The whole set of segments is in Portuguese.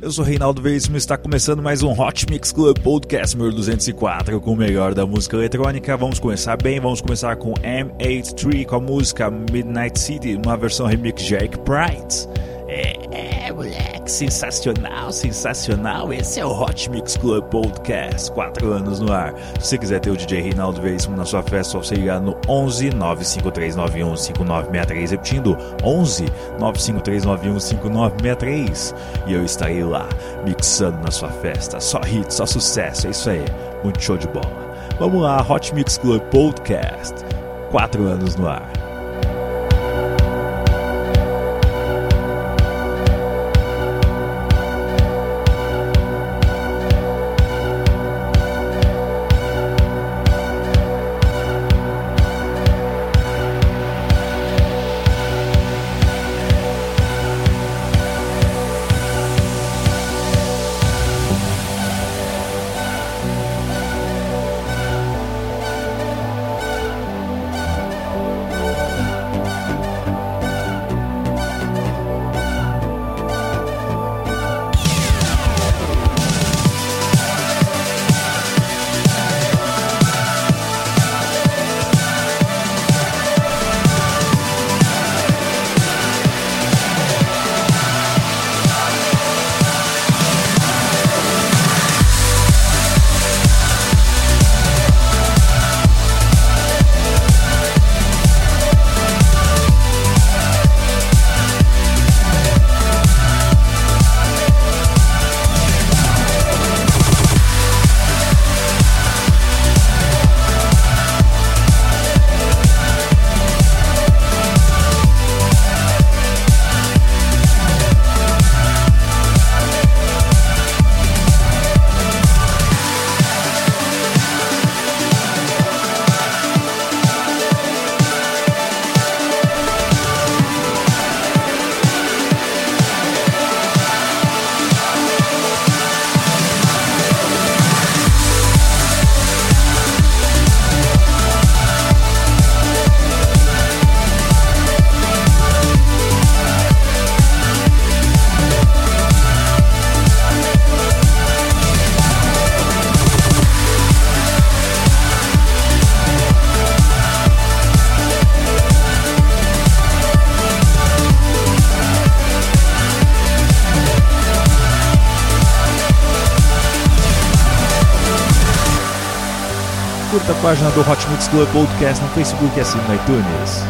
Eu sou Reinaldo Veríssimo e está começando mais um Hot Mix Club Podcast número 204 com o melhor da música eletrônica. Vamos começar bem, vamos começar com M83 com a música Midnight City, uma versão remix de Eric Pride. É, é, sensacional, sensacional. Esse é o Hot Mix Club Podcast, 4 anos no ar. Se você quiser ter o DJ Reinaldo Veríssimo na sua festa, só você ligar no 11 95391 5963, repetindo, 11 95391 5963. E eu estarei lá, mixando na sua festa. Só hits, só sucesso, é isso aí. Muito show de bola. Vamos lá, Hot Mix Club Podcast, 4 anos no ar. Página do Hot Mix Club Podcast no Facebook e assine no iTunes.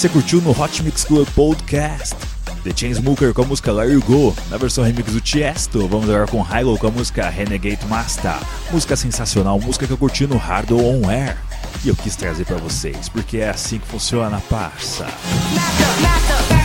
Você curtiu no Hot Mix Club Podcast. The Chainsmoker com a música You Go, na versão remix do Tiesto. Vamos agora com Hilo com a música Renegade Master. Música sensacional, música que eu curti no Hard On Air. E eu quis trazer para vocês, porque é assim que funciona, parça. Master, master, renegade,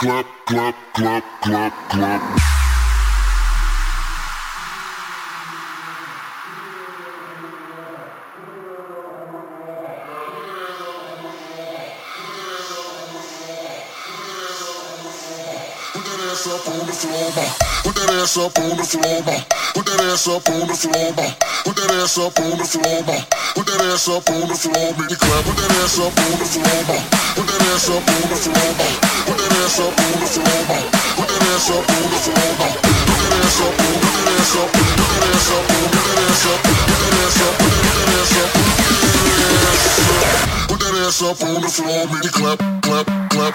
clap, clap, clap, clap, clap. Put that ass up on the floor, put that ass up on the floor, put that ass up on the floor. Put that ass up on the floor, ma. Put that ass up on the floor, make it clap. Put that ass up on the floor, ma. Put that ass up on the floor, ma. Put that ass up on the floor, ma. Put that ass up on the floor, ma. Put that ass up, put that ass up, put that ass up, put that ass up, put that ass up, put that ass up, put that ass up. Put that ass up on the floor, make it clap, clap, clap.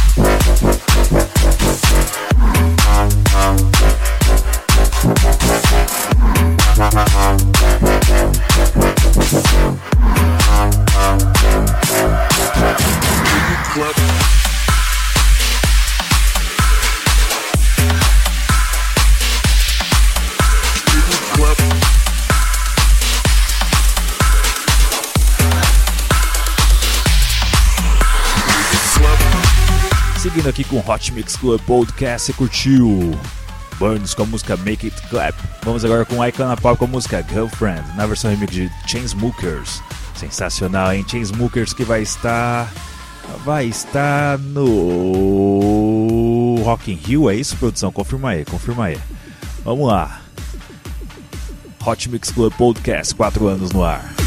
Seguindo aqui com Hot Mix Club Podcast, você curtiu Burns com a música Make It Clap. Vamos agora com Icona Pop com a música Girlfriend, na versão remix de Chainsmokers. Sensacional, hein? Chainsmokers que vai estar vai estar no Rock in Rio, é isso, produção? Confirma aí, confirma aí. Vamos lá. Hot Mix Club Podcast, 4 anos no ar.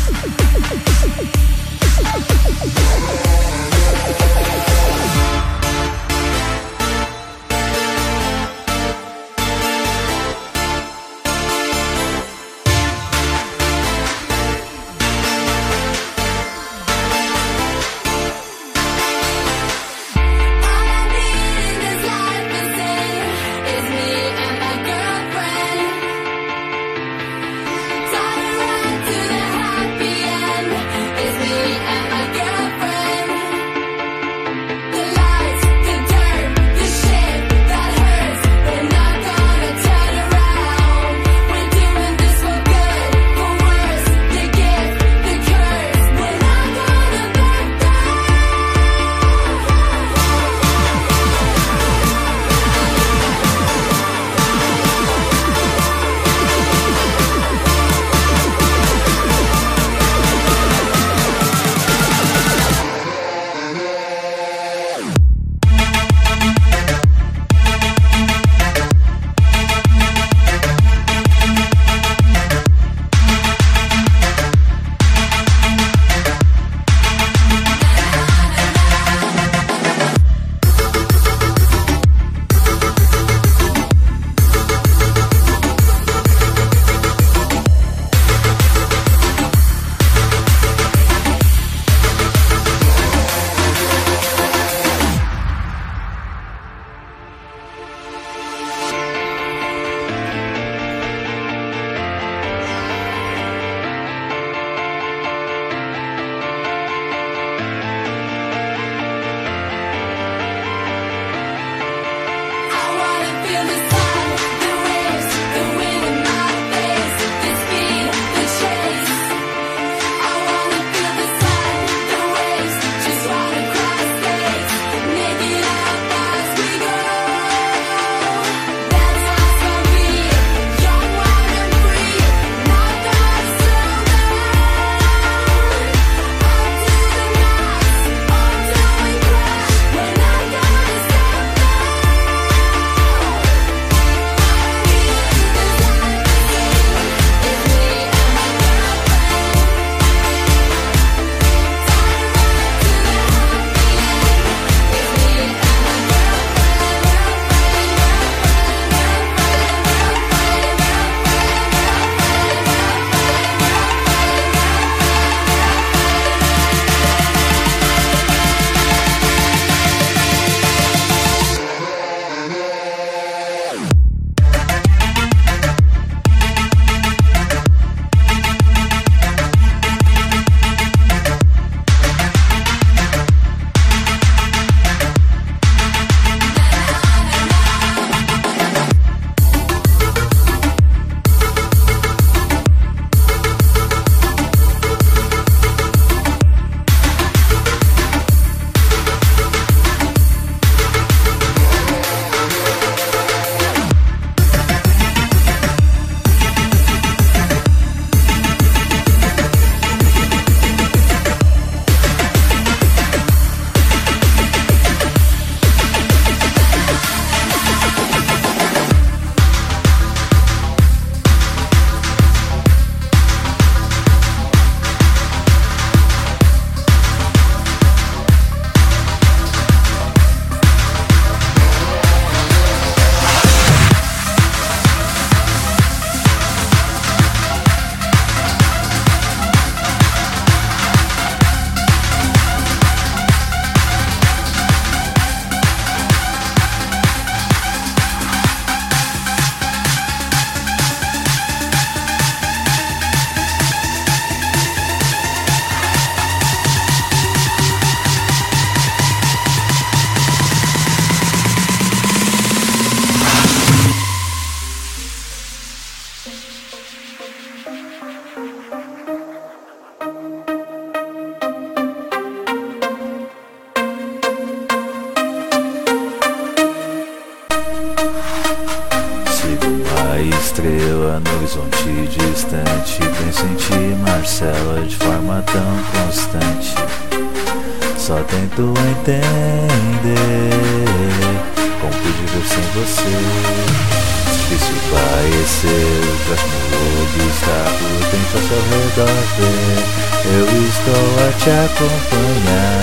Ao redor ver. Eu estou a te acompanhar,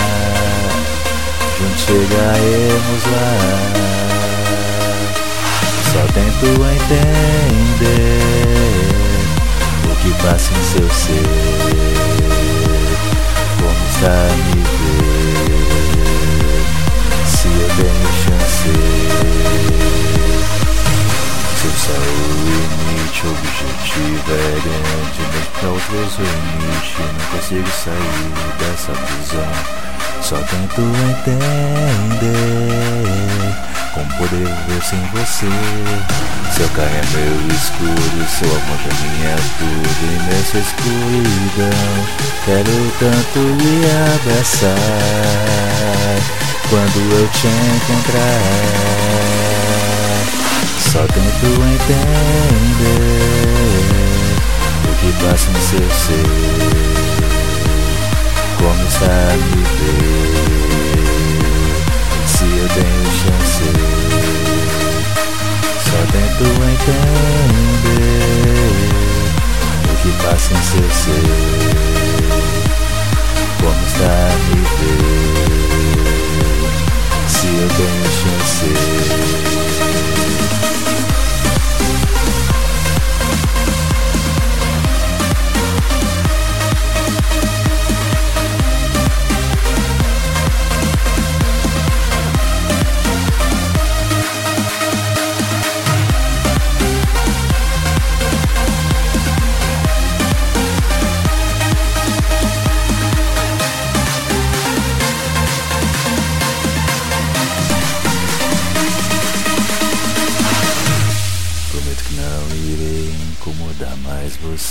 juntos chegaremos lá. Só tento entender o que passa em seu ser. Como está a me ver? Se eu tenho chance. O limite, o objetivo é grande, mas pra outros o limite. Não consigo sair dessa prisão. Só tento entender como poder viver sem você? Seu carro é meu escudo, seu amor pra mim é tudo E nessa escuridão quero tanto lhe abraçar Quando eu te encontrar Só tento entender O que passa em seu ser Como está a me ver Se eu tenho chance só tento entender o que passa em seu ser. Como está a me ver? Se eu tenho chance.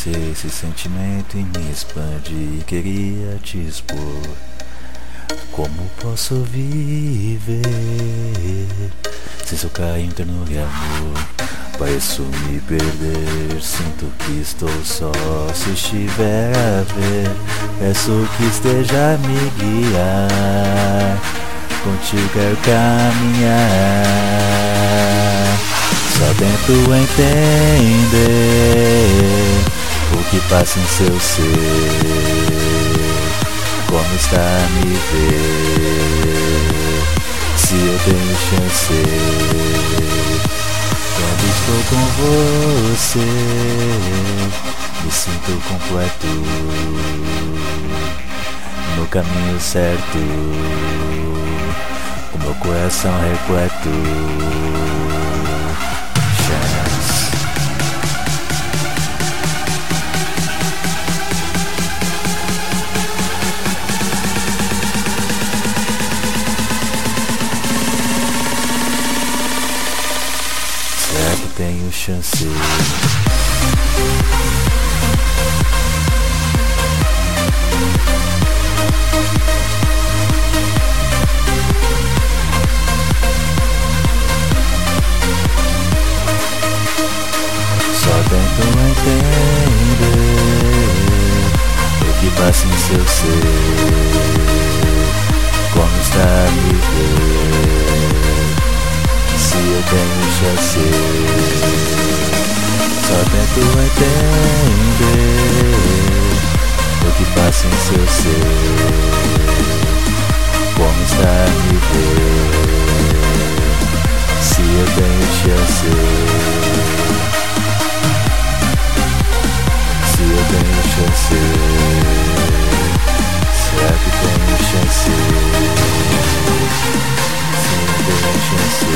Esse sentimento e me expande e queria te expor. Como posso viver sem seu carinho, ternura e amor? Pareço me perder, sinto que estou só. Se estiver a ver, peço que esteja a me guiar. Contigo quero caminhar. Só tento entender o que passa em seu ser. Como está a me ver? Se eu tenho chance. Quando estou com você, me sinto completo. No caminho certo, o meu coração repleto. Tenho chance. Só tento entender o que passa em seu ser. Se eu tenho chance. Só tento entender o que passa em seu ser. Como está a me ver? Se eu tenho chance. Se eu tenho chance. Será que tenho chance? Se eu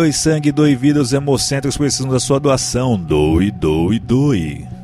Doe sangue, doe vida, os hemocentros precisam da sua doação. Doe, doe, doe.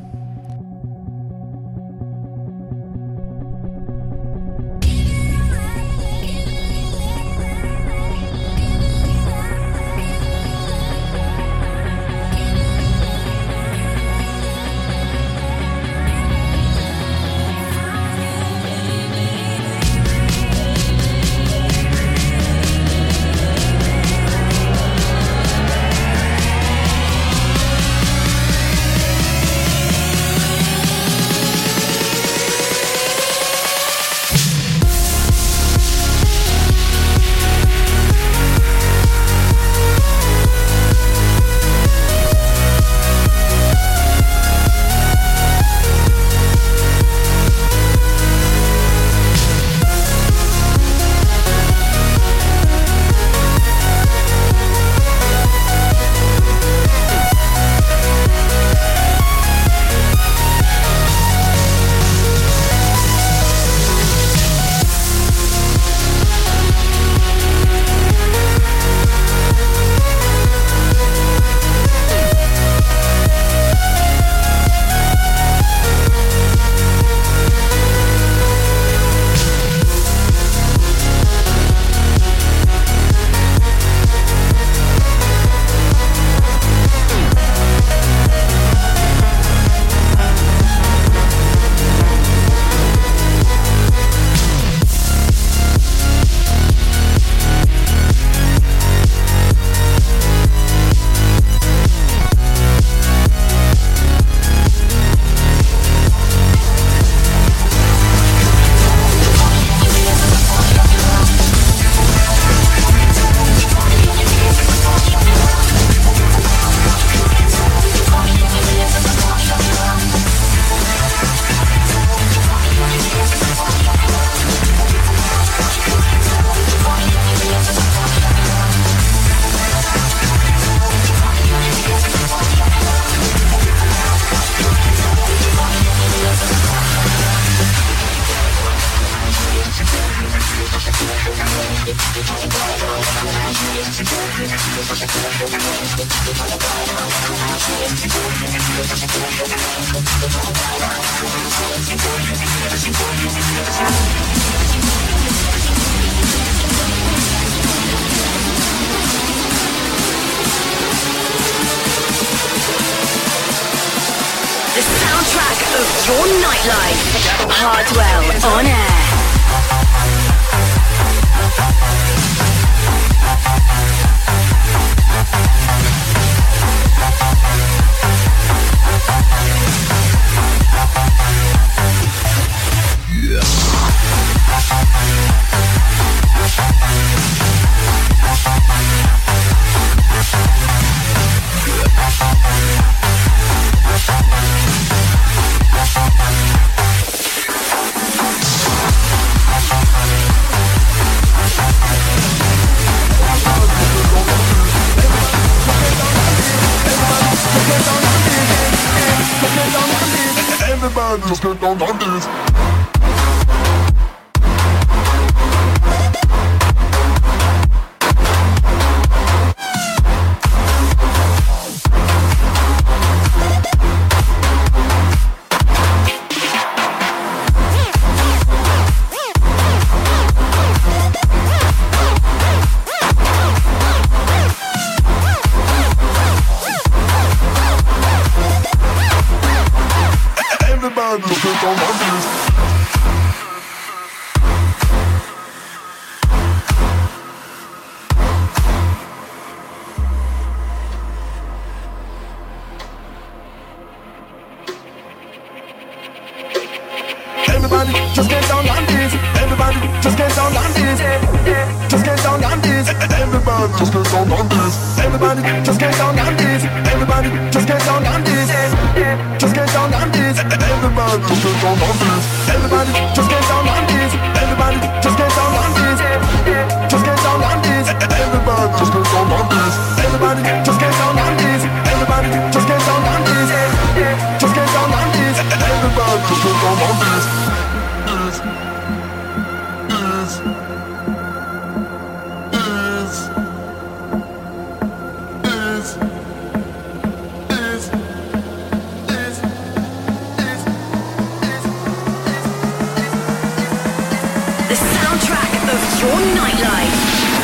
Your nightlife.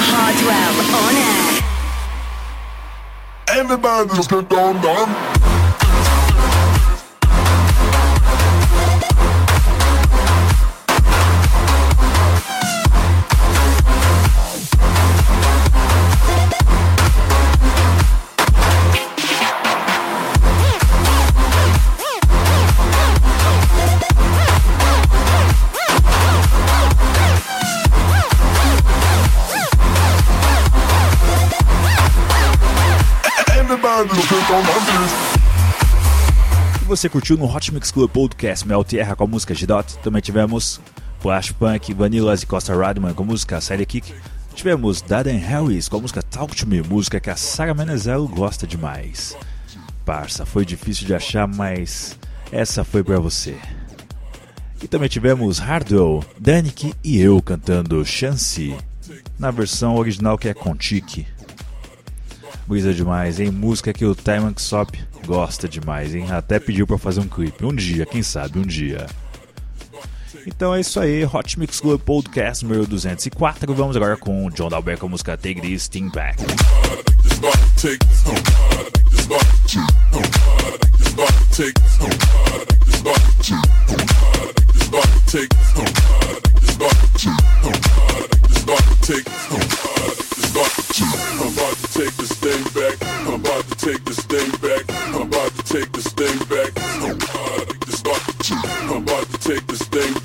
Hardwell on air. Everybody just get down, down. E você curtiu no Hot Mix Club Podcast Mel Tierra com a música G-Dot? Também tivemos Flash Punk, Vanillas e Costa Radman com a música Série Kick. Tivemos Darren Harris com a música Talk To Me, música que a Sarah Menezelo gosta demais. Parça, foi difícil de achar, mas essa foi pra você. E também tivemos Hardwell, Danik e eu cantando Chance, na versão original que é com Tiki. Brisa demais, hein? Música que o Taiman Sop gosta demais, hein? Até pediu para fazer um clipe. Um dia, quem sabe, um dia. Então é isso aí, Hot Mix Club Podcast número 204. Vamos agora com John Dalbeck com a música Take This Thing Back. I'm about to take this thing back. I'm about to take this thing back. I'm about to take this thing back. I'm about to take this thing back.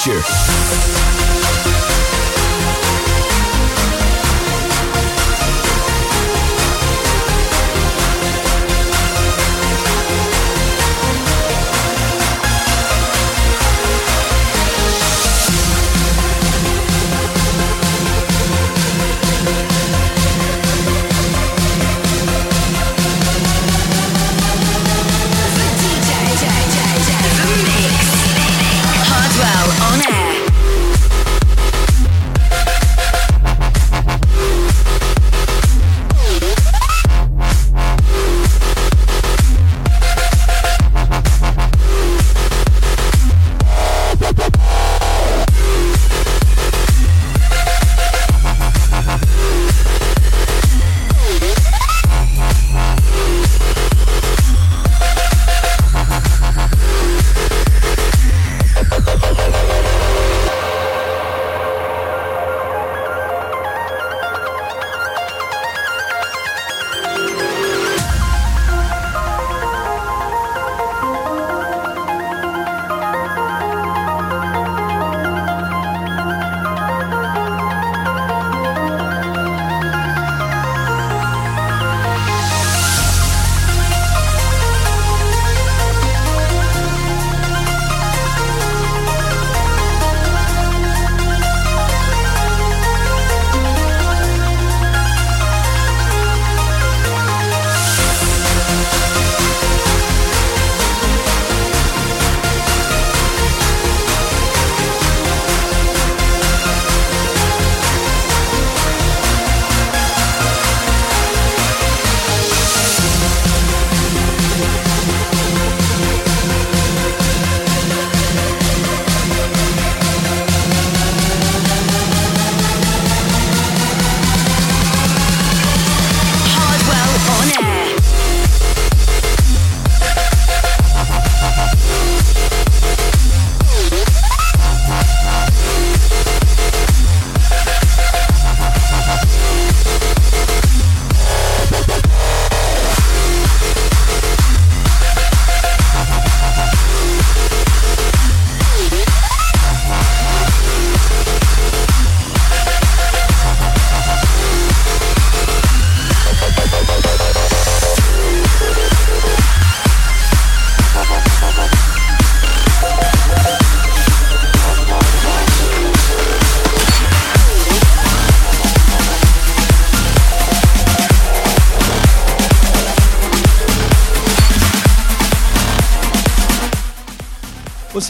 Future.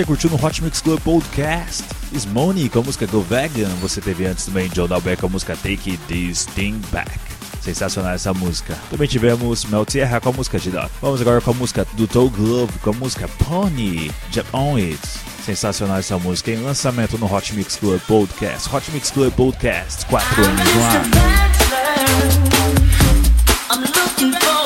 Você curtiu no Hot Mix Club Podcast? Smony com a música Go Vegan. Você teve antes também Joe Dalbeck com a música Take This Thing Back. Sensacional essa música. Também tivemos Mel Tierra com a música Dot. Vamos agora com a música do Toe Glove com a música Pony. Jump On It. Sensacional essa música em lançamento no Hot Mix Club Podcast. Hot Mix Club Podcast, 4 anos no ar. I'm looking for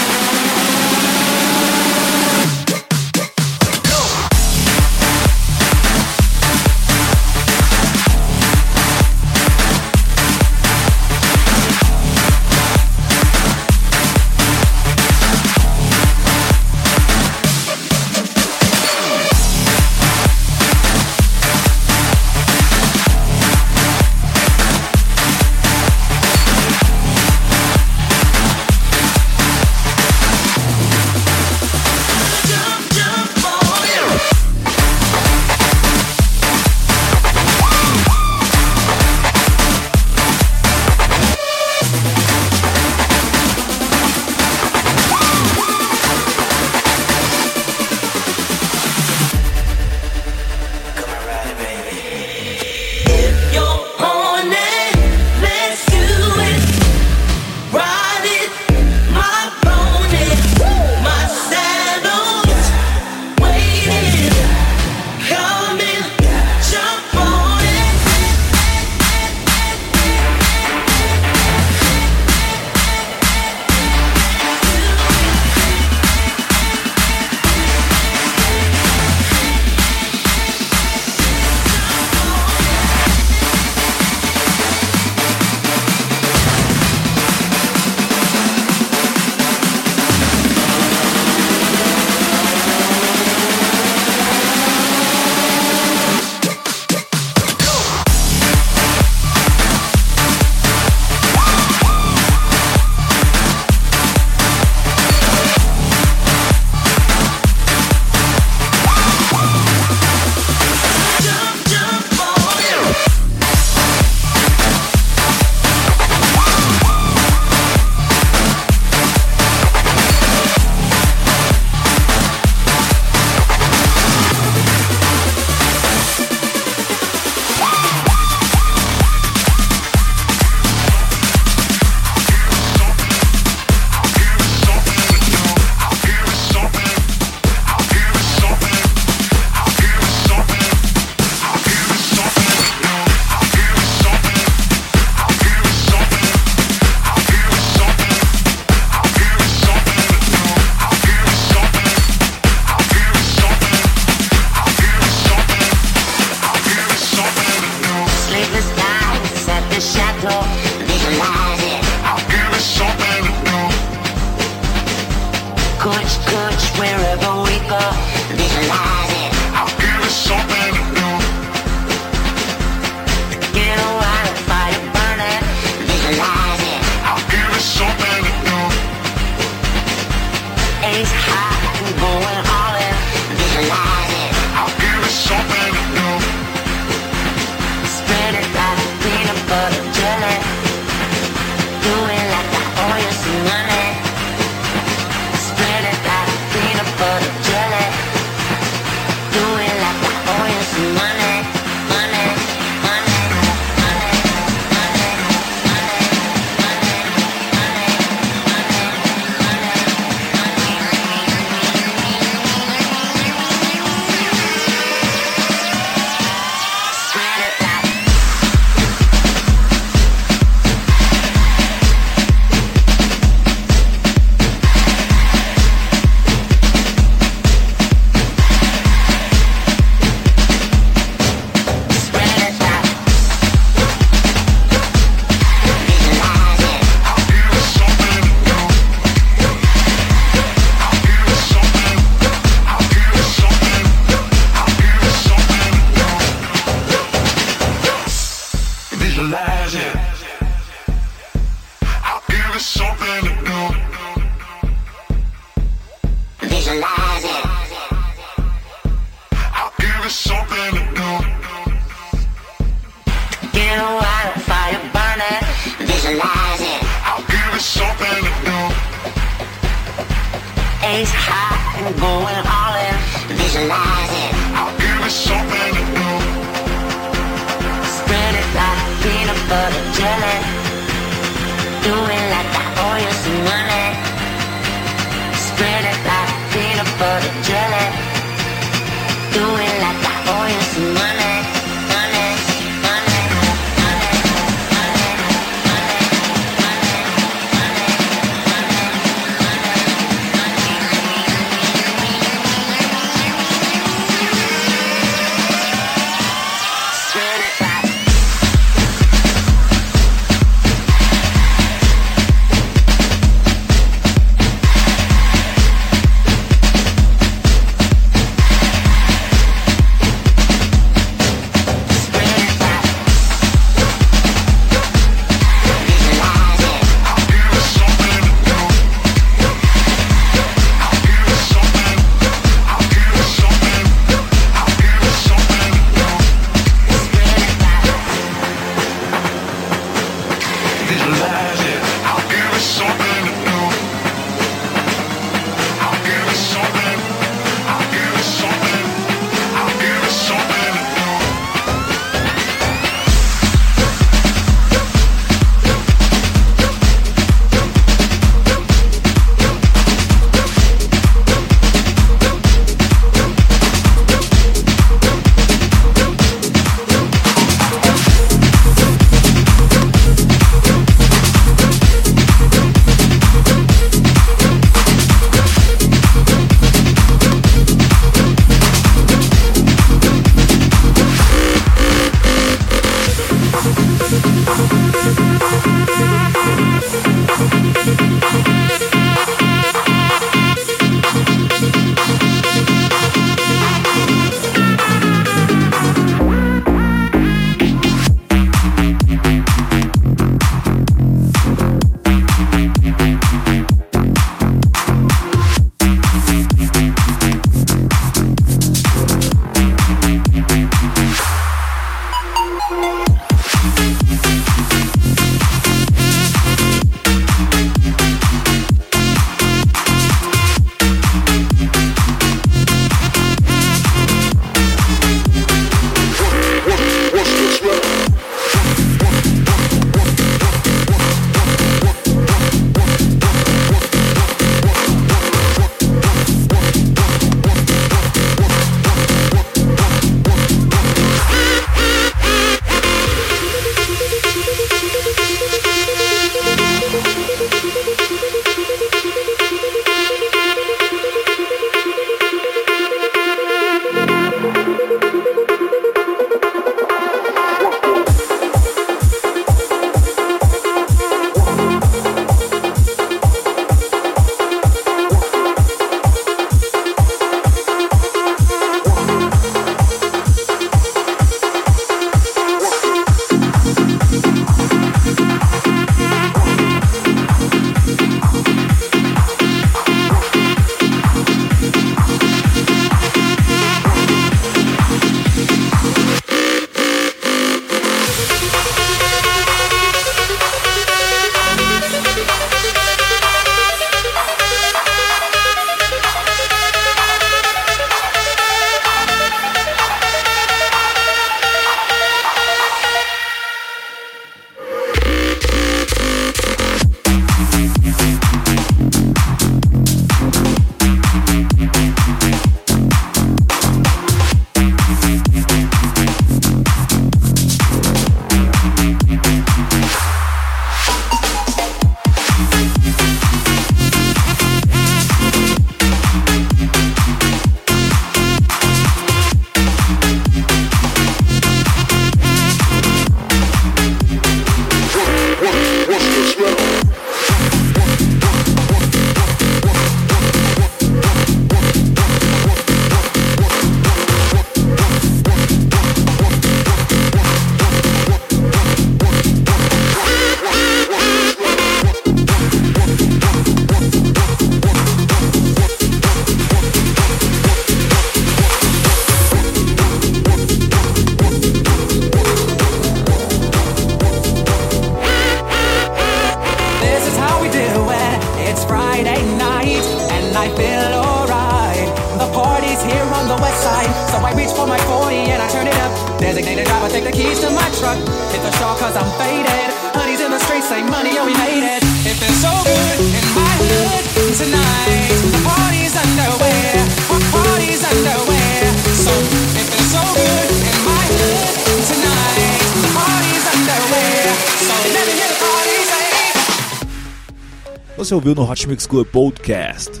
ouviu no Hot Mix Club Podcast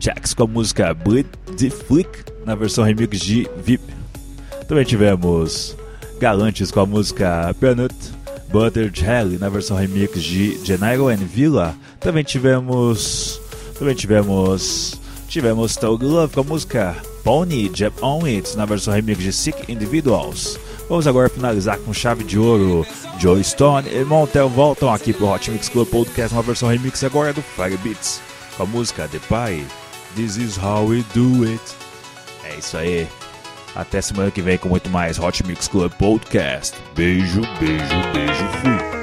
Jax com a música Bleed the Flick na versão remix de VIP. Também tivemos Galantes com a música Peanut Butter Jelly na versão remix de Gennaro and Villa. Também tivemos. Também tivemos. Tivemos Thug Love com a música Pony Jump On It na versão remix de Sick Individuals. Vamos agora finalizar com chave de ouro. Joe Stone e Montel voltam aqui pro Hot Mix Club Podcast, uma versão remix agora do Fire Beats com a música The Pie. This is how we do it. É isso aí. Até semana que vem com muito mais Hot Mix Club Podcast. Beijo, beijo, beijo, fui.